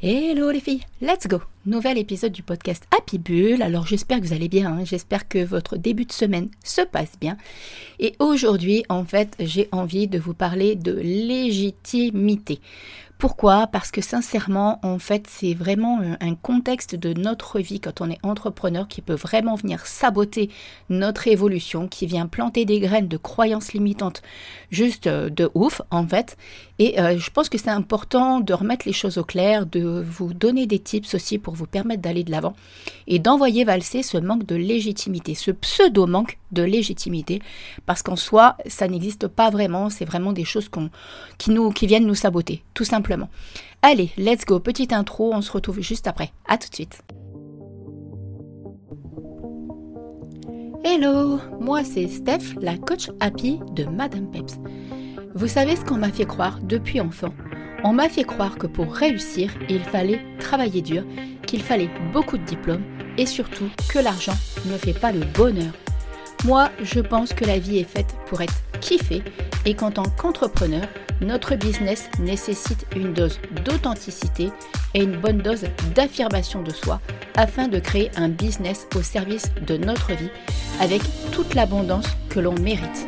Hello les filles, let's go Nouvel épisode du podcast Happy Bull. Alors j'espère que vous allez bien, hein. j'espère que votre début de semaine se passe bien. Et aujourd'hui, en fait, j'ai envie de vous parler de légitimité. Pourquoi? Parce que sincèrement, en fait, c'est vraiment un contexte de notre vie quand on est entrepreneur qui peut vraiment venir saboter notre évolution, qui vient planter des graines de croyances limitantes juste euh, de ouf, en fait. Et euh, je pense que c'est important de remettre les choses au clair, de vous donner des tips aussi pour vous permettre d'aller de l'avant et d'envoyer valser ce manque de légitimité, ce pseudo-manque de légitimité, parce qu'en soi, ça n'existe pas vraiment, c'est vraiment des choses qui viennent nous saboter, tout simplement. Allez, let's go, petite intro, on se retrouve juste après. À tout de suite. Hello, moi c'est Steph, la coach happy de Madame Peps. Vous savez ce qu'on m'a fait croire depuis enfant? On m'a fait croire que pour réussir, il fallait travailler dur, qu'il fallait beaucoup de diplômes et surtout que l'argent ne fait pas le bonheur. Moi, je pense que la vie est faite pour être kiffée et qu'en tant qu'entrepreneur, notre business nécessite une dose d'authenticité et une bonne dose d'affirmation de soi afin de créer un business au service de notre vie avec toute l'abondance que l'on mérite.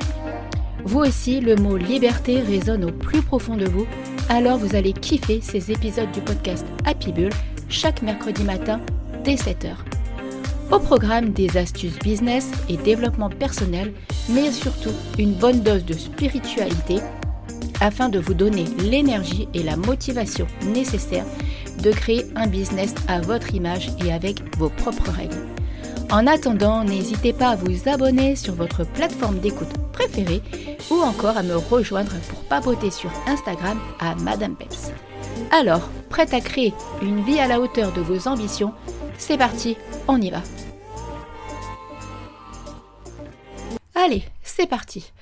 Vous aussi, le mot liberté résonne au plus profond de vous, alors vous allez kiffer ces épisodes du podcast Happy Bull chaque mercredi matin dès 7h. Au programme des astuces business et développement personnel, mais surtout une bonne dose de spiritualité afin de vous donner l'énergie et la motivation nécessaires de créer un business à votre image et avec vos propres règles. En attendant, n'hésitez pas à vous abonner sur votre plateforme d'écoute préférée ou encore à me rejoindre pour papoter sur Instagram à Madame Peps. Alors, prête à créer une vie à la hauteur de vos ambitions C'est parti, on y va. Allez, c'est parti.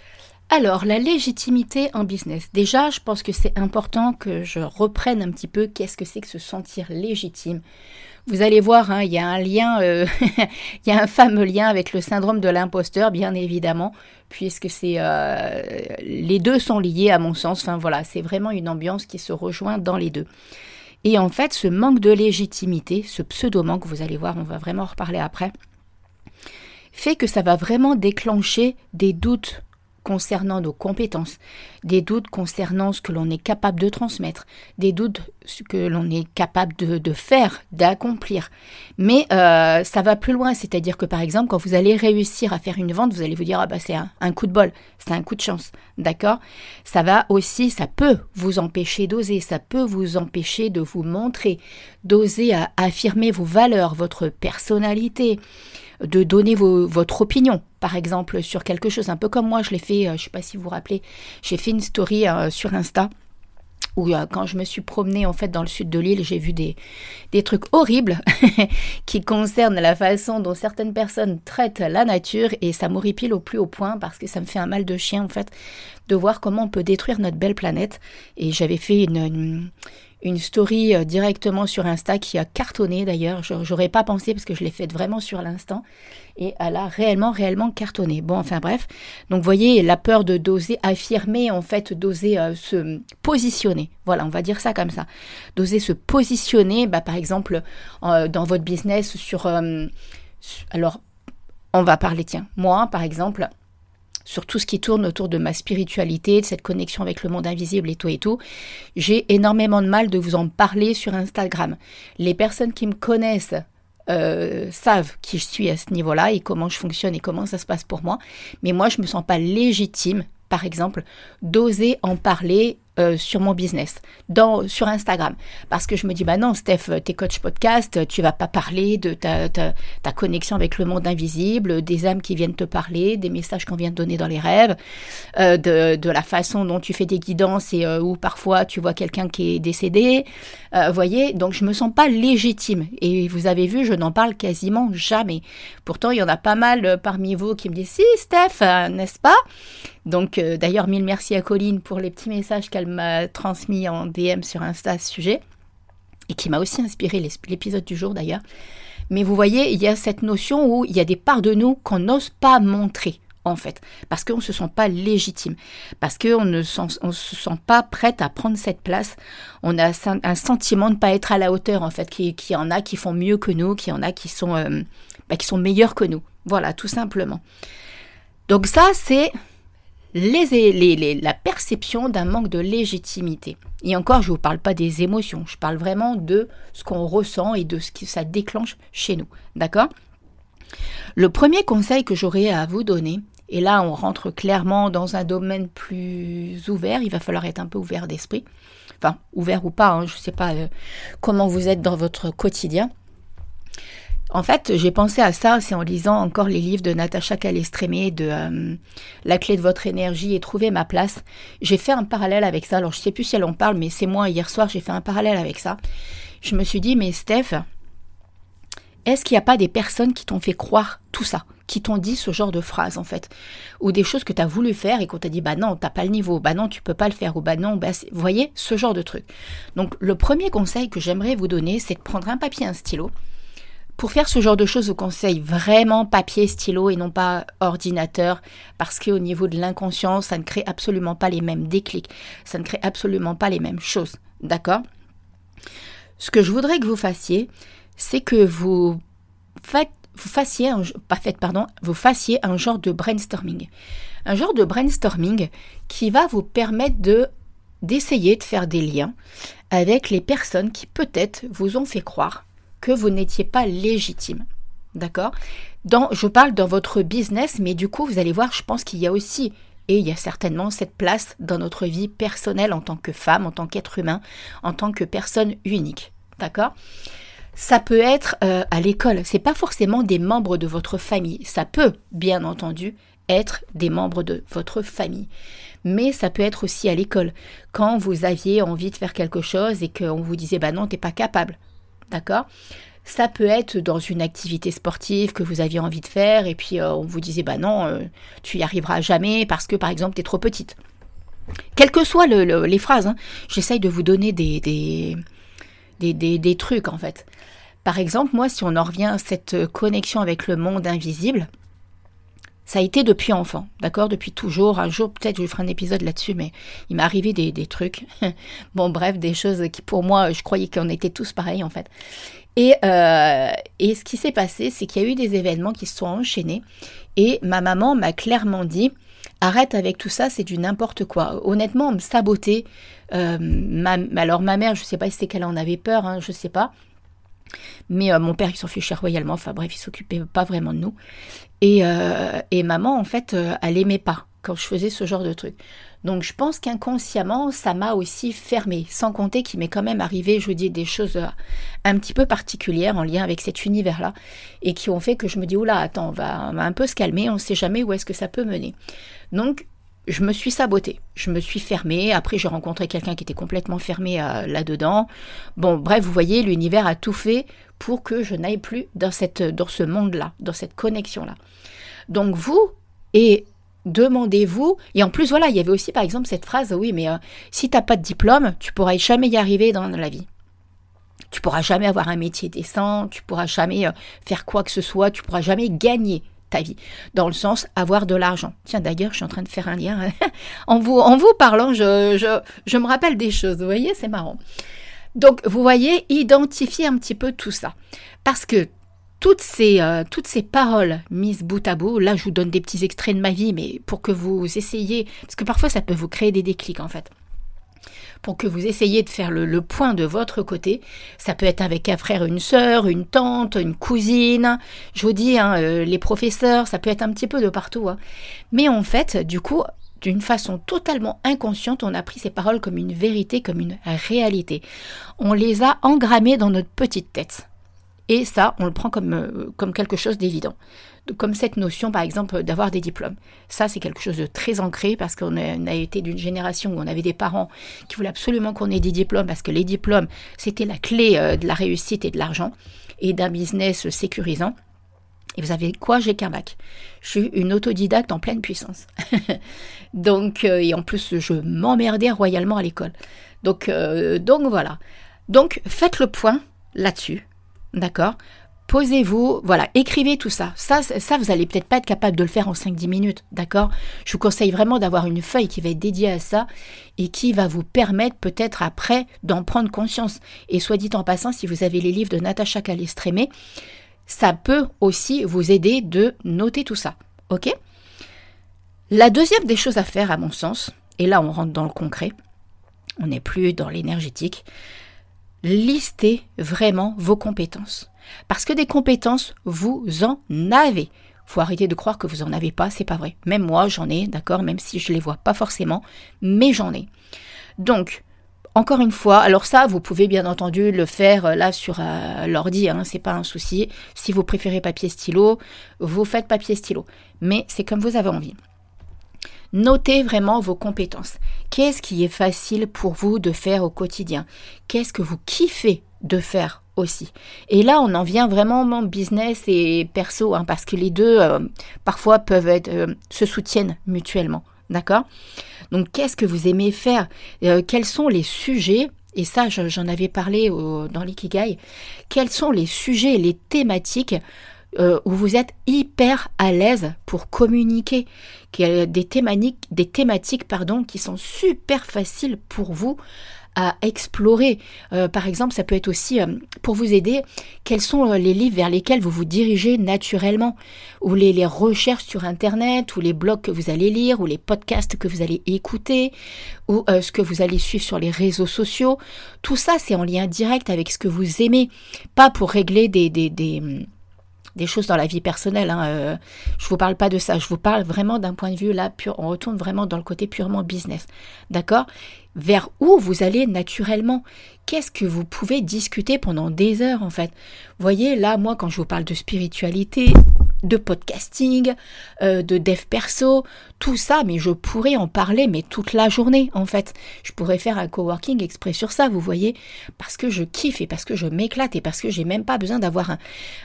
Alors, la légitimité en business. Déjà, je pense que c'est important que je reprenne un petit peu qu'est-ce que c'est que se sentir légitime. Vous allez voir, hein, il y a un lien, euh, il y a un fameux lien avec le syndrome de l'imposteur, bien évidemment, puisque c'est euh, les deux sont liés à mon sens. Enfin voilà, c'est vraiment une ambiance qui se rejoint dans les deux. Et en fait, ce manque de légitimité, ce pseudo-manque, vous allez voir, on va vraiment en reparler après, fait que ça va vraiment déclencher des doutes concernant nos compétences, des doutes concernant ce que l'on est capable de transmettre, des doutes ce que l'on est capable de, faire, d'accomplir. Mais euh, ça va plus loin, c'est-à-dire que par exemple, quand vous allez réussir à faire une vente, vous allez vous dire ah bah c'est un, coup de bol, c'est un coup de chance, d'accord? Ça va aussi, ça peut vous empêcher d'oser, ça peut vous empêcher de vous montrer, d'oser affirmer vos valeurs, votre personnalité de donner votre opinion, par exemple, sur quelque chose, un peu comme moi, je l'ai fait, euh, je ne sais pas si vous vous rappelez, j'ai fait une story euh, sur Insta où euh, quand je me suis promenée en fait dans le sud de l'île, j'ai vu des, des trucs horribles qui concernent la façon dont certaines personnes traitent la nature et ça m'horripile au plus haut point parce que ça me fait un mal de chien en fait de voir comment on peut détruire notre belle planète. Et j'avais fait une une story euh, directement sur Insta qui a cartonné d'ailleurs. J'aurais pas pensé parce que je l'ai faite vraiment sur l'instant et elle a réellement, réellement cartonné. Bon, enfin bref. Donc, voyez, la peur de d'oser affirmer, en fait, d'oser euh, se positionner. Voilà, on va dire ça comme ça. D'oser se positionner, bah, par exemple, euh, dans votre business sur. alors, on va parler, tiens, moi, par exemple sur tout ce qui tourne autour de ma spiritualité, de cette connexion avec le monde invisible et tout et tout. J'ai énormément de mal de vous en parler sur Instagram. Les personnes qui me connaissent euh, savent qui je suis à ce niveau-là et comment je fonctionne et comment ça se passe pour moi. Mais moi, je me sens pas légitime, par exemple, d'oser en parler euh, sur mon business, dans, sur Instagram. Parce que je me dis, bah non, Steph, t'es coach podcast, tu vas pas parler de ta, ta, ta, connexion avec le monde invisible, des âmes qui viennent te parler, des messages qu'on vient te donner dans les rêves, euh, de, de, la façon dont tu fais des guidances et euh, où parfois tu vois quelqu'un qui est décédé. Vous voyez, donc je me sens pas légitime. Et vous avez vu, je n'en parle quasiment jamais. Pourtant, il y en a pas mal parmi vous qui me disent, si, Steph, n'est-ce pas? Donc d'ailleurs, mille merci à Colline pour les petits messages qu'elle m'a transmis en DM sur Insta à ce sujet, et qui m'a aussi inspiré l'épisode du jour d'ailleurs. Mais vous voyez, il y a cette notion où il y a des parts de nous qu'on n'ose pas montrer en fait, parce qu'on ne se sent pas légitime, parce qu'on ne se sent pas prête à prendre cette place. On a un sentiment de ne pas être à la hauteur, en fait, qu'il qui y en a qui font mieux que nous, qu'il y en a qui sont, euh, bah, qui sont meilleurs que nous. Voilà, tout simplement. Donc ça, c'est la perception d'un manque de légitimité. Et encore, je ne vous parle pas des émotions, je parle vraiment de ce qu'on ressent et de ce que ça déclenche chez nous. D'accord? Le premier conseil que j'aurais à vous donner, et là on rentre clairement dans un domaine plus ouvert, il va falloir être un peu ouvert d'esprit, enfin ouvert ou pas, hein, je ne sais pas euh, comment vous êtes dans votre quotidien, en fait, j'ai pensé à ça, c'est en lisant encore les livres de Natacha Calestrémé, de euh, La clé de votre énergie et Trouver ma place. J'ai fait un parallèle avec ça. Alors, je ne sais plus si elle en parle, mais c'est moi, hier soir, j'ai fait un parallèle avec ça. Je me suis dit, mais Steph, est-ce qu'il n'y a pas des personnes qui t'ont fait croire tout ça? Qui t'ont dit ce genre de phrases en fait, ou des choses que tu as voulu faire et qu'on t'a dit bah non, t'as pas le niveau, bah non, tu peux pas le faire, ou bah non, bah vous voyez, ce genre de truc. Donc le premier conseil que j'aimerais vous donner, c'est de prendre un papier, un stylo, pour faire ce genre de choses, je vous conseille vraiment papier, stylo et non pas ordinateur, parce qu'au niveau de l'inconscient, ça ne crée absolument pas les mêmes déclics, ça ne crée absolument pas les mêmes choses. D'accord? Ce que je voudrais que vous fassiez, c'est que vous fassiez un, pas un genre de brainstorming. Un genre de brainstorming qui va vous permettre de d'essayer de faire des liens avec les personnes qui peut-être vous ont fait croire que vous n'étiez pas légitime. D'accord? Dans, Je parle dans votre business, mais du coup, vous allez voir, je pense qu'il y a aussi, et il y a certainement cette place dans notre vie personnelle en tant que femme, en tant qu'être humain, en tant que personne unique. D'accord? Ça peut être euh, à l'école. C'est pas forcément des membres de votre famille. Ça peut, bien entendu, être des membres de votre famille. Mais ça peut être aussi à l'école. Quand vous aviez envie de faire quelque chose et qu'on vous disait bah non, t'es pas capable. D'accord? Ça peut être dans une activité sportive que vous aviez envie de faire et puis euh, on vous disait bah non, euh, tu y arriveras jamais parce que par exemple tu es trop petite. Quelles que soient les phrases, hein, j'essaye de vous donner des trucs en fait. Par exemple, moi, si on en revient à cette connexion avec le monde invisible, ça a été depuis enfant, d'accord Depuis toujours. Un jour, peut-être, je ferai un épisode là-dessus, mais il m'est arrivé des, trucs. bon, bref, des choses qui, pour moi, je croyais qu'on était tous pareils, en fait. Et, euh, et ce qui s'est passé, c'est qu'il y a eu des événements qui se sont enchaînés. Et ma maman m'a clairement dit arrête avec tout ça, c'est du n'importe quoi. Honnêtement, me saboter. Euh, alors, ma mère, je ne sais pas si c'est qu'elle en avait peur, hein, je ne sais pas. Mais euh, mon père, il s'en fichait royalement. Enfin bref, il s'occupait pas vraiment de nous. Et, euh, et maman, en fait, euh, elle aimait pas quand je faisais ce genre de truc. Donc je pense qu'inconsciemment, ça m'a aussi fermé, sans compter qu'il m'est quand même arrivé, je dis, des choses un petit peu particulières en lien avec cet univers-là, et qui ont fait que je me dis, oula, attends, on va, on va un peu se calmer, on ne sait jamais où est-ce que ça peut mener. Donc je me suis sabotée, je me suis fermée. Après, j'ai rencontré quelqu'un qui était complètement fermé euh, là-dedans. Bon, bref, vous voyez, l'univers a tout fait pour que je n'aille plus dans, cette, dans ce monde-là, dans cette connexion-là. Donc, vous, et demandez-vous, et en plus, voilà, il y avait aussi par exemple cette phrase, oui, mais euh, si tu n'as pas de diplôme, tu pourras jamais y arriver dans la vie. Tu pourras jamais avoir un métier décent, tu pourras jamais euh, faire quoi que ce soit, tu pourras jamais gagner ta vie, dans le sens avoir de l'argent. Tiens, d'ailleurs, je suis en train de faire un lien. en, vous, en vous parlant, je, je, je me rappelle des choses, vous voyez, c'est marrant. Donc, vous voyez, identifier un petit peu tout ça. Parce que toutes ces, euh, toutes ces paroles mises bout à bout, là, je vous donne des petits extraits de ma vie, mais pour que vous essayiez, parce que parfois, ça peut vous créer des déclics, en fait pour que vous essayiez de faire le, point de votre côté. Ça peut être avec un frère, une sœur, une tante, une cousine. Je vous dis, hein, euh, les professeurs, ça peut être un petit peu de partout. Hein. Mais en fait, du coup, d'une façon totalement inconsciente, on a pris ces paroles comme une vérité, comme une réalité. On les a engrammées dans notre petite tête. Et ça, on le prend comme, euh, comme quelque chose d'évident comme cette notion, par exemple, d'avoir des diplômes. Ça, c'est quelque chose de très ancré parce qu'on a, été d'une génération où on avait des parents qui voulaient absolument qu'on ait des diplômes parce que les diplômes, c'était la clé euh, de la réussite et de l'argent et d'un business sécurisant. Et vous avez quoi? J'ai qu'un bac. Je suis une autodidacte en pleine puissance. donc, euh, et en plus, je m'emmerdais royalement à l'école. Donc, euh, donc voilà. Donc, faites le point là-dessus. D'accord? Posez-vous, voilà, écrivez tout ça. Ça, ça vous allez peut-être pas être capable de le faire en 5-10 minutes, d'accord? Je vous conseille vraiment d'avoir une feuille qui va être dédiée à ça et qui va vous permettre peut-être après d'en prendre conscience. Et soit dit en passant, si vous avez les livres de Natacha Calestrémé, ça peut aussi vous aider de noter tout ça, ok? La deuxième des choses à faire, à mon sens, et là on rentre dans le concret, on n'est plus dans l'énergétique, listez vraiment vos compétences. Parce que des compétences, vous en avez. Faut arrêter de croire que vous en avez pas, c'est pas vrai. Même moi, j'en ai, d'accord, même si je les vois pas forcément, mais j'en ai. Donc, encore une fois, alors ça, vous pouvez bien entendu le faire euh, là sur euh, l'ordi, hein, c'est pas un souci. Si vous préférez papier stylo, vous faites papier stylo. Mais c'est comme vous avez envie. Notez vraiment vos compétences. Qu'est-ce qui est facile pour vous de faire au quotidien? Qu'est-ce que vous kiffez de faire Et là, on en vient vraiment en business et perso, hein, parce que les deux, euh, parfois, peuvent être, euh, se soutiennent mutuellement. D'accord? Donc, qu'est-ce que vous aimez faire? Euh, Quels sont les sujets et ça, j'en avais parlé dans l'Ikigai. Quels sont les sujets, les thématiques où vous êtes hyper à l'aise pour communiquer, des thématiques, des thématiques pardon, qui sont super faciles pour vous à explorer. Euh, par exemple, ça peut être aussi euh, pour vous aider, quels sont euh, les livres vers lesquels vous vous dirigez naturellement, ou les, recherches sur Internet, ou les blogs que vous allez lire, ou les podcasts que vous allez écouter, ou ce que vous allez suivre sur les réseaux sociaux. Tout ça, c'est en lien direct avec ce que vous aimez, pas pour régler des, des des choses dans la vie personnelle. Hein, euh, je vous parle pas de ça. Je vous parle vraiment d'un point de vue là pur. On retourne vraiment dans le côté purement business. D'accord? Vers où vous allez naturellement? Qu'est-ce que vous pouvez discuter pendant des heures en fait? Voyez là, moi, quand je vous parle de spiritualité, de podcasting, euh, de dev perso, tout ça, mais je pourrais en parler, mais toute la journée, en fait. Je pourrais faire un coworking exprès sur ça, vous voyez, parce que je kiffe et parce que je m'éclate et parce que j'ai même pas besoin d'avoir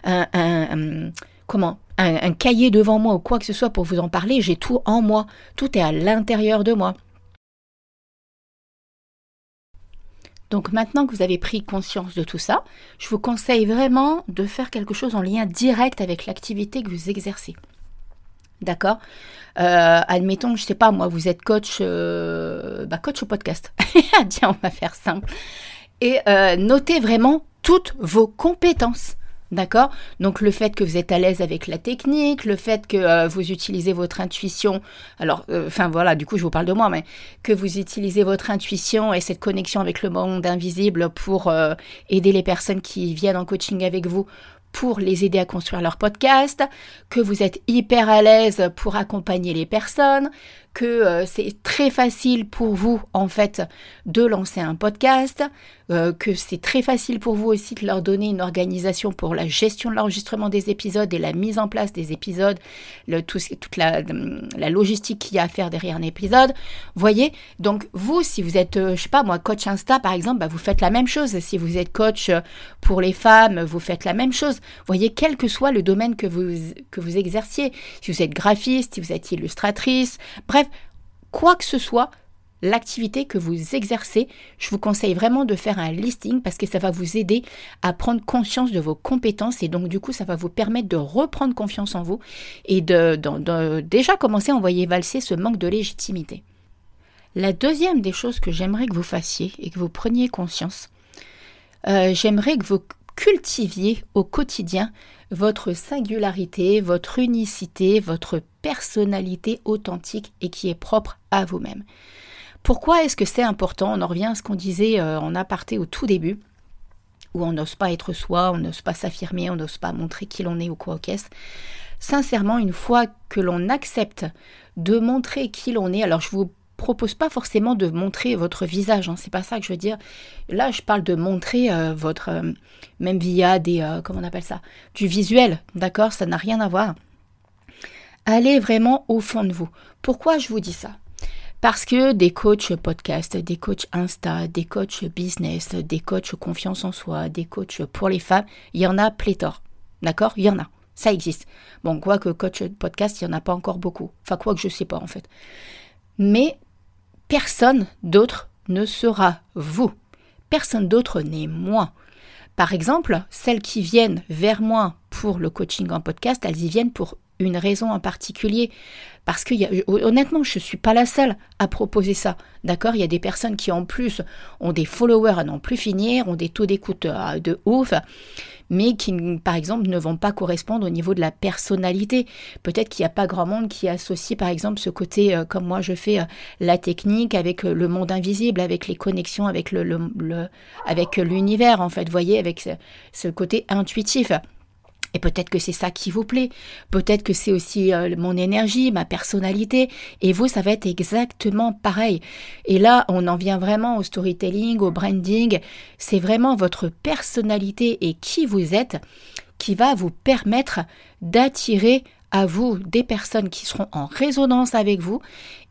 un, un, comment, un cahier devant moi ou quoi que ce soit pour vous en parler. J'ai tout en moi, tout est à l'intérieur de moi. Donc maintenant que vous avez pris conscience de tout ça, je vous conseille vraiment de faire quelque chose en lien direct avec l'activité que vous exercez. D'accord? Euh, Admettons, je sais pas, moi, vous êtes coach, euh, bah, coach au podcast. Tiens, on va faire simple. Et euh, notez vraiment toutes vos compétences. D'accord? Donc le fait que vous êtes à l'aise avec la technique, le fait que euh, vous utilisez votre intuition, alors, euh, enfin voilà, du coup je vous parle de moi, mais que vous utilisez votre intuition et cette connexion avec le monde invisible pour euh, aider les personnes qui viennent en coaching avec vous pour les aider à construire leur podcast, que vous êtes hyper à l'aise pour accompagner les personnes, que euh, c'est très facile pour vous en fait de lancer un podcast, euh, que c'est très facile pour vous aussi de leur donner une organisation pour la gestion de l'enregistrement des épisodes et la mise en place des épisodes, le, tout, toute la, la logistique qu'il y a à faire derrière un épisode. Voyez, donc vous, si vous êtes, euh, je sais pas moi, coach Insta par exemple, bah, vous faites la même chose. Si vous êtes coach pour les femmes, vous faites la même chose. Voyez, quel que soit le domaine que vous, que vous exerciez, si vous êtes graphiste, si vous êtes illustratrice, bref, quoi que ce soit, l'activité que vous exercez, je vous conseille vraiment de faire un listing parce que ça va vous aider à prendre conscience de vos compétences et donc du coup ça va vous permettre de reprendre confiance en vous et de, déjà commencer à envoyer valser ce manque de légitimité. La deuxième des choses que j'aimerais que vous fassiez et que vous preniez conscience, euh, j'aimerais que vous cultiviez au quotidien votre singularité, votre unicité, votre personnalité authentique et qui est propre à vous-même. Pourquoi est-ce que c'est important? On en revient à ce qu'on disait euh, en aparté au tout début, où on n'ose pas être soi, on n'ose pas s'affirmer, on n'ose pas montrer qui l'on est ou quoi qu'est-ce. Sincèrement, une fois que l'on accepte de montrer qui l'on est, alors je vous propose pas forcément de montrer votre visage, hein, c'est pas ça que je veux dire. Là, je parle de montrer euh, votre, euh, même via des, euh, comment on appelle ça, du visuel, d'accord? Ça n'a rien à voir. Allez vraiment au fond de vous. Pourquoi je vous dis ça? Parce que des coachs podcast, des coachs Insta, des coachs business, des coachs confiance en soi, des coachs pour les femmes, il y en a pléthore. D'accord? Il y en a. Ça existe. Bon, quoi que coach podcast, il n'y en a pas encore beaucoup. Enfin, quoi que je sais pas en fait. Mais personne d'autre ne sera vous. Personne d'autre n'est moi. Par exemple, celles qui viennent vers moi pour le coaching en podcast, elles y viennent pour une raison en particulier. Parce que honnêtement, je ne suis pas la seule à proposer ça. D'accord? Il y a des personnes qui en plus ont des followers à n'en plus finir, ont des taux d'écoute euh, de ouf, mais qui, par exemple, ne vont pas correspondre au niveau de la personnalité. Peut-être qu'il n'y a pas grand monde qui associe, par exemple, ce côté, euh, comme moi je fais, euh, la technique avec le monde invisible, avec les connexions avec le, avec l'univers, en fait, voyez, avec ce côté intuitif. Et peut-être que c'est ça qui vous plaît. Peut-être que c'est aussi euh, mon énergie, ma personnalité. Et vous, ça va être exactement pareil. Et là, on en vient vraiment au storytelling, au branding. C'est vraiment votre personnalité et qui vous êtes qui va vous permettre d'attirer à vous des personnes qui seront en résonance avec vous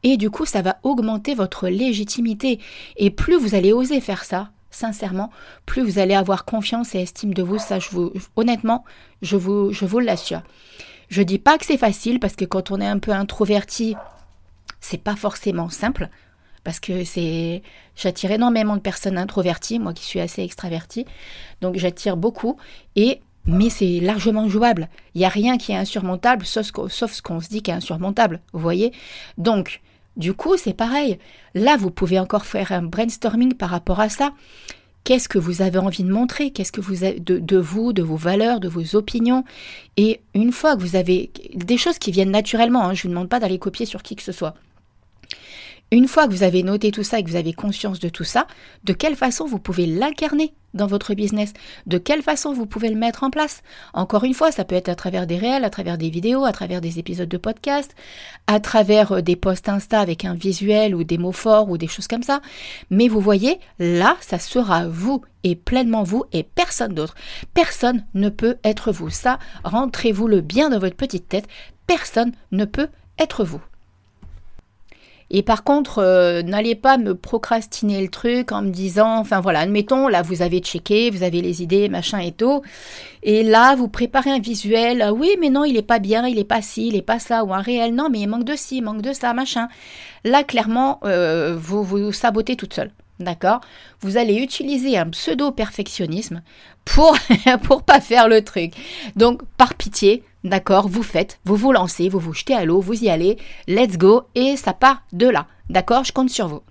et du coup ça va augmenter votre légitimité et plus vous allez oser faire ça sincèrement, plus vous allez avoir confiance et estime de vous. Ça, je vous, honnêtement, je vous, je vous l'assure. Je dis pas que c'est facile parce que quand on est un peu introverti, c'est pas forcément simple. Parce que c'est, j'attire énormément de personnes introverties, moi qui suis assez extravertie, donc j'attire beaucoup et mais c'est largement jouable. Il n'y a rien qui est insurmontable, sauf, sauf ce qu'on se dit qui est insurmontable, vous voyez? Donc, du coup, c'est pareil. Là, vous pouvez encore faire un brainstorming par rapport à ça. Qu'est-ce que vous avez envie de montrer? Qu'est-ce que vous avez de, vous, de vos valeurs, de vos opinions? Et une fois que vous avez des choses qui viennent naturellement, hein, je ne vous demande pas d'aller copier sur qui que ce soit. Une fois que vous avez noté tout ça et que vous avez conscience de tout ça, de quelle façon vous pouvez l'incarner dans votre business? De quelle façon vous pouvez le mettre en place? Encore une fois, ça peut être à travers des réels, à travers des vidéos, à travers des épisodes de podcast, à travers euh, des posts Insta avec un visuel ou des mots forts ou des choses comme ça. Mais vous voyez, là, ça sera vous et pleinement vous et personne d'autre. Personne ne peut être vous. Ça, rentrez-vous le bien dans votre petite tête. Personne ne peut être vous. Et par contre, euh, n'allez pas me procrastiner le truc en me disant, enfin voilà, admettons, là vous avez checké, vous avez les idées, machin et tout. Et là, vous préparez un visuel, ah oui, mais non, il est pas bien, il est pas ci, il est pas ça, ou un réel, non, mais il manque de ci, il manque de ça, machin. Là, clairement, euh, vous vous sabotez toute seule. D'accord? Vous allez utiliser un pseudo-perfectionnisme pour pour pas faire le truc. Donc par pitié, d'accord, vous faites, vous vous lancez, vous vous jetez à l'eau, vous y allez, let's go et ça part de là. D'accord Je compte sur vous.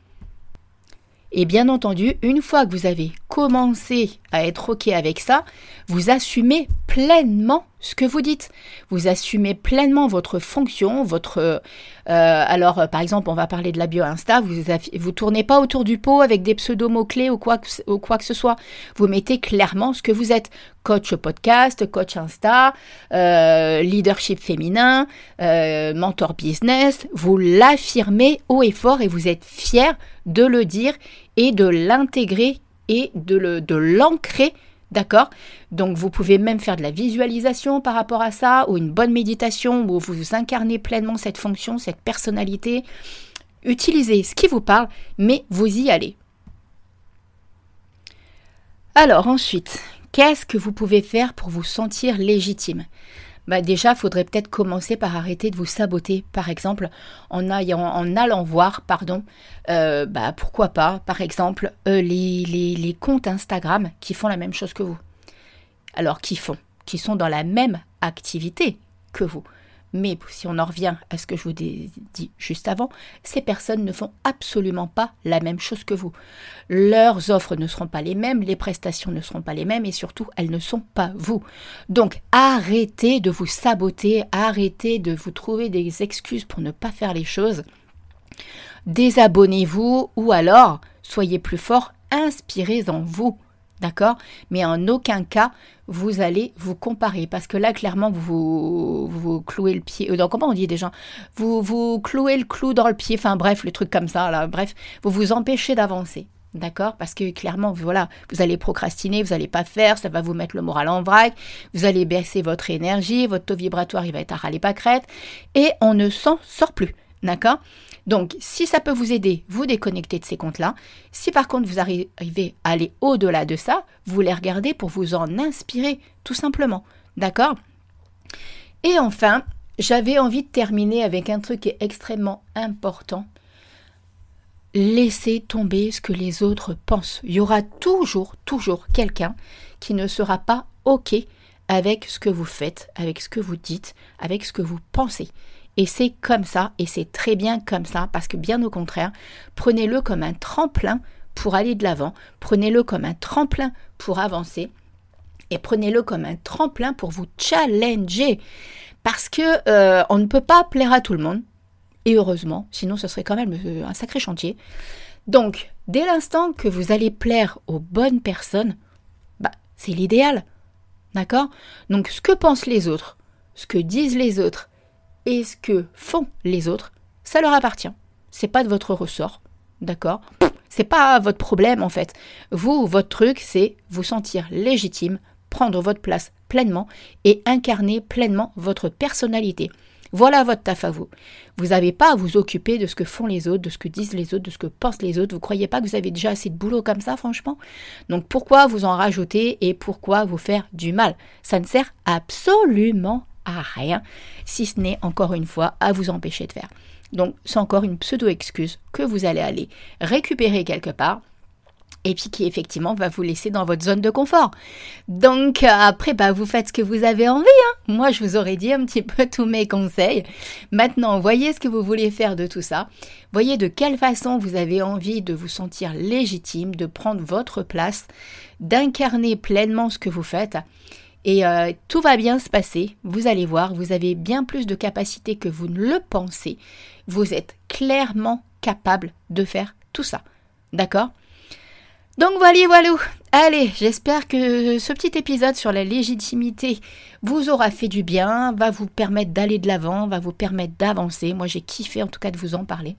Et bien entendu, une fois que vous avez commencé à être OK avec ça, vous assumez pleinement ce que vous dites. Vous assumez pleinement votre fonction, votre... Euh, alors, euh, par exemple, on va parler de la bio Insta, vous vous tournez pas autour du pot avec des pseudo-mots-clés ou quoi, que, ou quoi que ce soit. Vous mettez clairement ce que vous êtes. Coach podcast, coach Insta, euh, leadership féminin, mentor business. Vous l'affirmez haut et fort et vous êtes fier de le dire et de l'intégrer et de l'ancrer D'accord? Donc vous pouvez même faire de la visualisation par rapport à ça, ou une bonne méditation où vous incarnez pleinement cette fonction, cette personnalité. Utilisez ce qui vous parle, mais vous y allez. Alors ensuite, qu'est-ce que vous pouvez faire pour vous sentir légitime? Bah déjà, il faudrait peut-être commencer par arrêter de vous saboter, par exemple, en, en allant voir, pardon, euh, bah, pourquoi pas, par exemple, euh, les, les comptes Instagram qui font la même chose que vous. Alors, qui font Qui sont dans la même activité que vous. Mais si on en revient à ce que je vous ai dit juste avant, ces personnes ne font absolument pas la même chose que vous. Leurs offres ne seront pas les mêmes, les prestations ne seront pas les mêmes et surtout, elles ne sont pas vous. Donc arrêtez de vous saboter, arrêtez de vous trouver des excuses pour ne pas faire les choses. Désabonnez-vous ou alors, soyez plus fort, inspirez en vous. D'accord? Mais en aucun cas, vous allez vous comparer. Parce que là, clairement, vous vous, clouez le pied. Euh, comment on dit déjà? Vous vous clouez le clou dans le pied. Enfin, bref, le truc comme ça. Là, bref, vous vous empêchez d'avancer. D'accord? Parce que clairement, voilà, vous allez procrastiner, vous n'allez pas faire, ça va vous mettre le moral en vrac, vous allez baisser votre énergie, votre taux vibratoire, il va être à râler pas crête, et on ne s'en sort plus. D'accord? Donc, si ça peut vous aider, vous déconnectez de ces comptes-là. Si par contre vous arrivez à aller au-delà de ça, vous les regardez pour vous en inspirer, tout simplement. D'accord? Et enfin, j'avais envie de terminer avec un truc qui est extrêmement important. laissez tomber ce que les autres pensent. Il y aura toujours, toujours quelqu'un qui ne sera pas OK avec ce que vous faites, avec ce que vous dites, avec ce que vous pensez. Et c'est comme ça, et c'est très bien comme ça, parce que bien au contraire, prenez-le comme un tremplin pour aller de l'avant, prenez-le comme un tremplin pour avancer, et prenez-le comme un tremplin pour vous challenger. Parce que euh, on ne peut pas plaire à tout le monde, et heureusement, sinon ce serait quand même euh, un sacré chantier. Donc, dès l'instant que vous allez plaire aux bonnes personnes, bah, c'est l'idéal. D'accord? Donc, ce que pensent les autres, ce que disent les autres et ce que font les autres, ça leur appartient. C'est pas de votre ressort. D'accord? C'est pas votre problème en fait. Vous, votre truc, c'est vous sentir légitime, prendre votre place pleinement et incarner pleinement votre personnalité. Voilà votre taf à vous. Vous n'avez pas à vous occuper de ce que font les autres, de ce que disent les autres, de ce que pensent les autres. Vous croyez pas que vous avez déjà assez de boulot comme ça, franchement? Donc pourquoi vous en rajouter et pourquoi vous faire du mal? Ça ne sert absolument à rien, si ce n'est encore une fois à vous empêcher de faire. Donc c'est encore une pseudo-excuse que vous allez aller récupérer quelque part et puis qui effectivement va vous laisser dans votre zone de confort. Donc euh, après, bah, vous faites ce que vous avez envie. Hein. Moi, je vous aurais dit un petit peu tous mes conseils. Maintenant, voyez ce que vous voulez faire de tout ça. Voyez de quelle façon vous avez envie de vous sentir légitime, de prendre votre place, d'incarner pleinement ce que vous faites. Et euh, tout va bien se passer. Vous allez voir, vous avez bien plus de capacité que vous ne le pensez. Vous êtes clairement capable de faire tout ça. D'accord? Donc voilà, voilà. Allez, j'espère que ce petit épisode sur la légitimité vous aura fait du bien, va vous permettre d'aller de l'avant, va vous permettre d'avancer. Moi, j'ai kiffé en tout cas de vous en parler.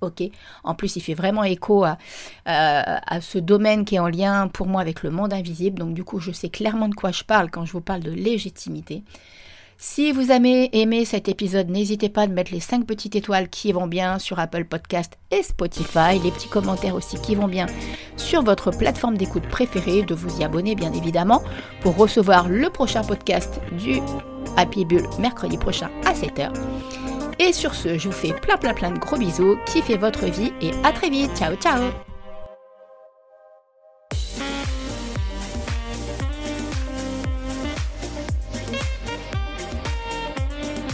Ok. En plus, il fait vraiment écho à, ce domaine qui est en lien pour moi avec le monde invisible. Donc, du coup, je sais clairement de quoi je parle quand je vous parle de légitimité. Si vous avez aimé cet épisode, n'hésitez pas à mettre les 5 petites étoiles qui vont bien sur Apple Podcast et Spotify, les petits commentaires aussi qui vont bien sur votre plateforme d'écoute préférée, de vous y abonner bien évidemment pour recevoir le prochain podcast du Happy Bull mercredi prochain à 7h. Et sur ce, je vous fais plein plein plein de gros bisous, kiffez votre vie et à très vite, ciao ciao